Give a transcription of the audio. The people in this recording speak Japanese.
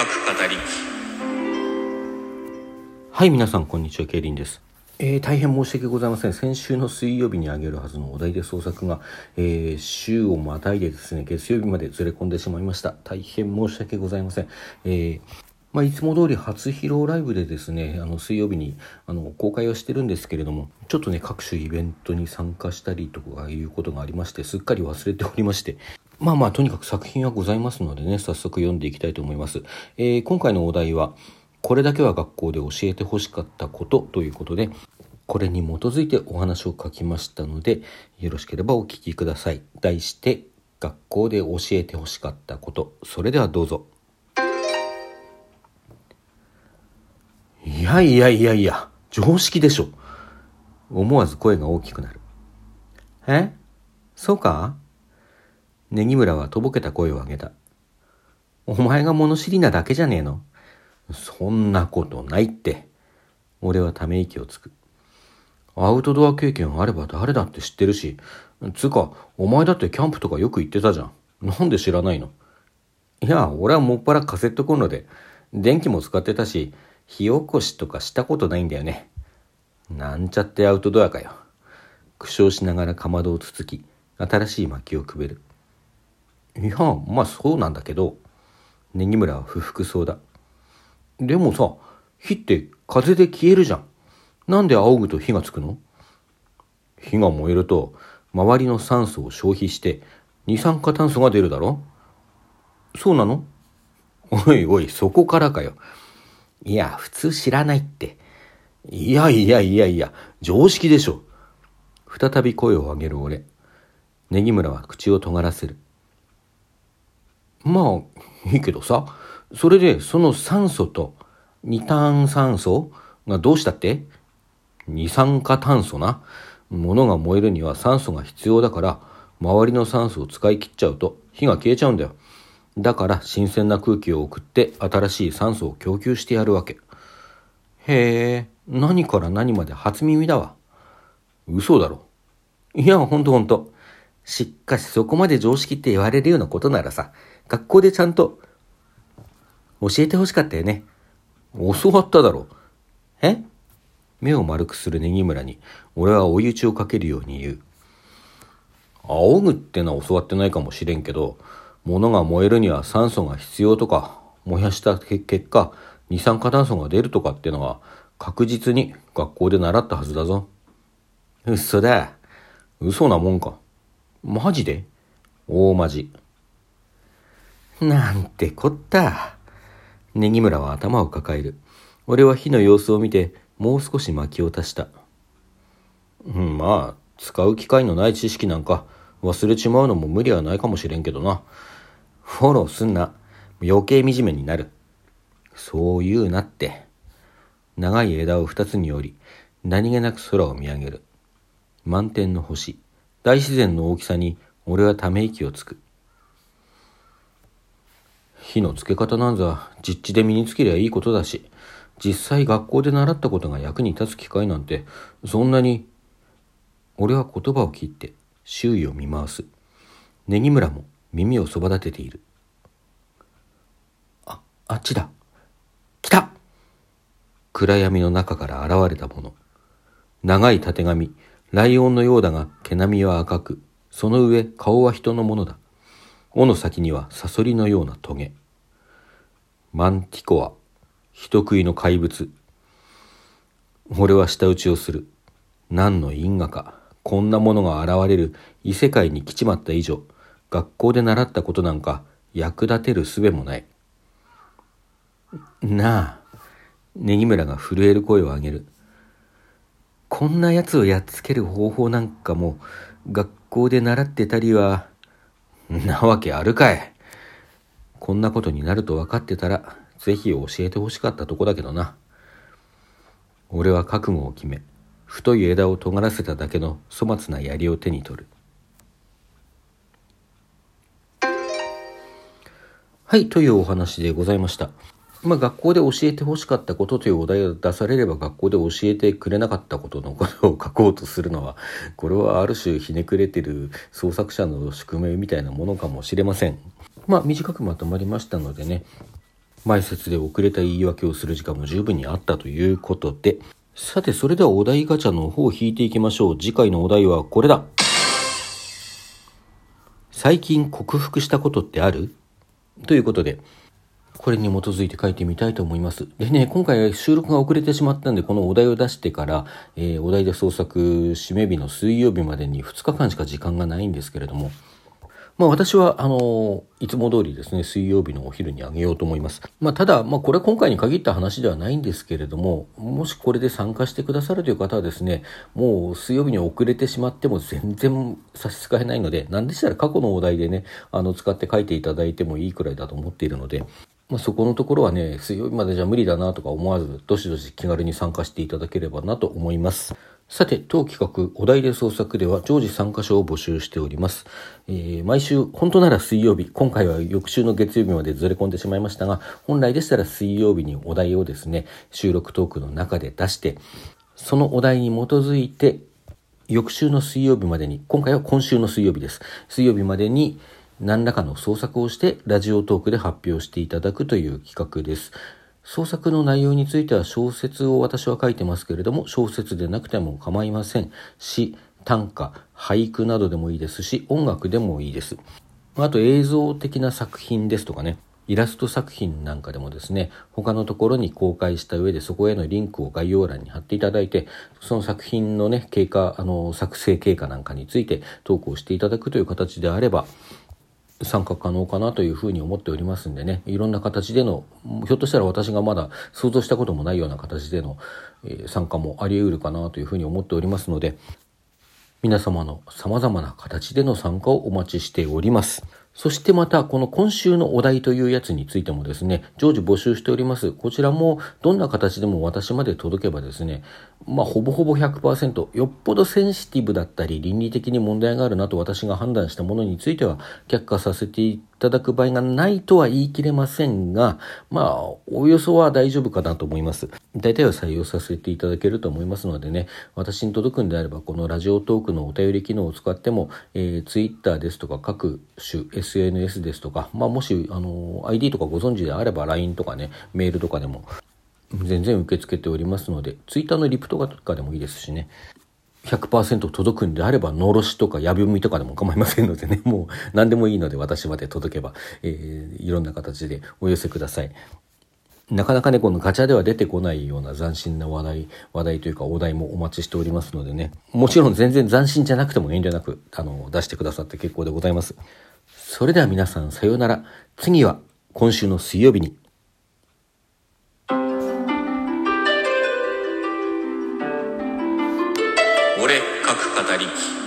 語りはい、皆さん、こんにちは、ケイリンです。えー大変申し訳ございません。先週の水曜日にあげるはずのお題で創作が、えー週をまたいでですね、月曜日までずれ込んでしまいました。大変申し訳ございません。えーまあ、いつも通り初披露ライブでですね、あの水曜日にあの公開はしてるんですけれども、ちょっとね、各種イベントに参加したりとかいうことがありまして、すっかり忘れておりまして、まあまあ、とにかく作品はございますのでね、早速読んでいきたいと思います。えー今回のお題は、これだけは学校で教えてほしかったことということで、これに基づいてお話を書きましたので、よろしければお聞きください。題して、学校で教えてほしかったこと。それではどうぞ。いやいやいやいや、常識でしょ。思わず声が大きくなる。え？そうか？ネギ村はとぼけた声を上げた。お前が物知りなだけじゃねえの？そんなことないって。俺はため息をつく。アウトドア経験あれば誰だって知ってるし、つうか、お前だってキャンプとかよく行ってたじゃん。なんで知らないの？いや、俺はもっぱらカセットコンロで、電気も使ってたし、火起こしとかしたことないんだよね。なんちゃってアウトドアかよ。苦笑しながらかまどをつつき、新しい薪をくべる。いや、まあそうなんだけど、ネギ村は不服そうだ。でもさ、火って風で消えるじゃん。なんで仰ぐと火がつくの？火が燃えると、周りの酸素を消費して、二酸化炭素が出るだろ？そうなの？おいおい、そこからかよ。いや、普通知らないって。いやいやいやいや、常識でしょ。再び声を上げる俺。ネギ村は口を尖らせる。まあ、いいけどさ、それでその酸素と二炭酸素がどうしたって？二酸化炭素な。物が燃えるには酸素が必要だから、周りの酸素を使い切っちゃうと火が消えちゃうんだよ。だから新鮮な空気を送って新しい酸素を供給してやるわけ。へえ、何から何まで初耳だわ。嘘だろ。いや、ほんとほんと。しかしそこまで常識って言われるようなことならさ、学校でちゃんと教えてほしかったよね。教わっただろ。え？目を丸くするネギ村に、俺は追い打ちをかけるように言う。仰ぐってのは教わってないかもしれんけど、物が燃えるには酸素が必要とか、燃やした結果、二酸化炭素が出るとかってのは、確実に学校で習ったはずだぞ。嘘だ。嘘なもんか。マジで？大マジ。なんてこった。ネギ村は頭を抱える。俺は火の様子を見て、もう少し薪を足した。うん、まあ、使う機会のない知識なんか忘れちまうのも無理はないかもしれんけどな。フォローすんな。余計惨めになる。そう言うなって。長い枝を二つに折り、何気なく空を見上げる。満天の星。大自然の大きさに俺はため息をつく。火のつけ方なんざ実地で身につけりゃいいことだし、実際学校で習ったことが役に立つ機会なんて、そんなに、俺は言葉を切って周囲を見回す。ネギ村も耳をそば立てている。あ、あっちだ。来た暗闇の中から現れたもの。長い縦髪、ライオンのようだが毛並みは赤く、その上顔は人のものだ。尾の先にはサソリのようなトゲ。マンティコア、人食いの怪物。俺は舌打ちをする。何の因果か、こんなものが現れる異世界に来ちまった以上、学校で習ったことなんか役立てる術もない。なあ、ネギ村が震える声を上げる。こんな奴をやっつける方法なんかも学校で習ってたりは、なわけあるかい。こんなことになると分かってたら、ぜひ教えてほしかったとこだけどな。俺は覚悟を決め、太い枝を尖らせただけの粗末な槍を手に取る。はい、というお話でございました。まあ、学校で教えてほしかったことというお題を出されれば学校で教えてくれなかったことのことを書こうとするのは、これはある種ひねくれてる創作者の宿命みたいなものかもしれません。まあ、短くまとまりましたのでね、前説で遅れた言い訳をする時間も十分にあったということで、さて、それではお題ガチャの方を引いていきましょう。次回のお題はこれだ。最近克服したことってある？ということで、これに基づいて書いてみたいと思います。でね、今回収録が遅れてしまったんで、このお題を出してから、えー、お題で創作締め日の水曜日までに2日間しか時間がないんですけれども、まあ私は、あの、いつも通りですね、水曜日のお昼にあげようと思います。まあただ、まあこれは今回に限った話ではないんですけれども、もしこれで参加してくださるという方はですね、もう水曜日に遅れてしまっても全然差し支えないので、なんでしたら過去のお題でね、あの、使って書いていただいてもいいくらいだと思っているので、まあ、そこのところはね、水曜日までじゃ無理だなとか思わず、どしどし気軽に参加していただければなと思います。さて、当企画、お題で創作では常時参加者を募集しております。えー、毎週、本当なら水曜日、今回は翌週の月曜日までずれ込んでしまいましたが、本来でしたら水曜日にお題をですね、収録トークの中で出して、そのお題に基づいて、翌週の水曜日までに、今回は今週の水曜日です。水曜日までに何らかの創作をしてラジオトークで発表していただくという企画です。創作の内容については小説を私は書いてますけれども小説でなくても構いません。詩短歌俳句などでもいいですし音楽でもいいです。あと映像的な作品ですとかね。イラスト作品なんかでもですね他のところに公開した上でそこへのリンクを概要欄に貼っていただいてその作品のね経過あの作成経過なんかについて投稿していただくという形であれば参加可能かなというふうに思っておりますんでね、いろんな形での、ひょっとしたら私がまだ想像したこともないような形での、え参加もあり得るかなというふうに思っておりますので、皆様の様々な形での参加をお待ちしております。そしてまた、この今週のお題というやつについてもですね、常時募集しております。こちらもどんな形でも私まで届けばですね、まあ、ほぼほぼ100%、よっぽどセンシティブだったり、倫理的に問題があるなと私が判断したものについては、却下させていただく場合がないとは言い切れませんが、まあ、およそは大丈夫かなと思います。大体は採用させていただけると思いますのでね、私に届くんであれば、このラジオトークのお便り機能を使っても、えー、Twitter ですとか各種 SNS ですとか、まあ、もし、あの、ID とかご存知であれば LINE とかね、メールとかでも全然受け付けておりますので、Twitter のリプとかでもいいですしね、100%届くんであれば、のろしとかやびみとかでも構いませんのでね、もう何でもいいので私まで届けば、えー、いろんな形でお寄せください。なかなかね、このガチャでは出てこないような斬新な話題、話題というかお題もお待ちしておりますのでね、もちろん全然斬新じゃなくても遠慮なく、あの、出してくださって結構でございます。それでは皆さんさようなら。次は今週の水曜日に。俺、各語りき。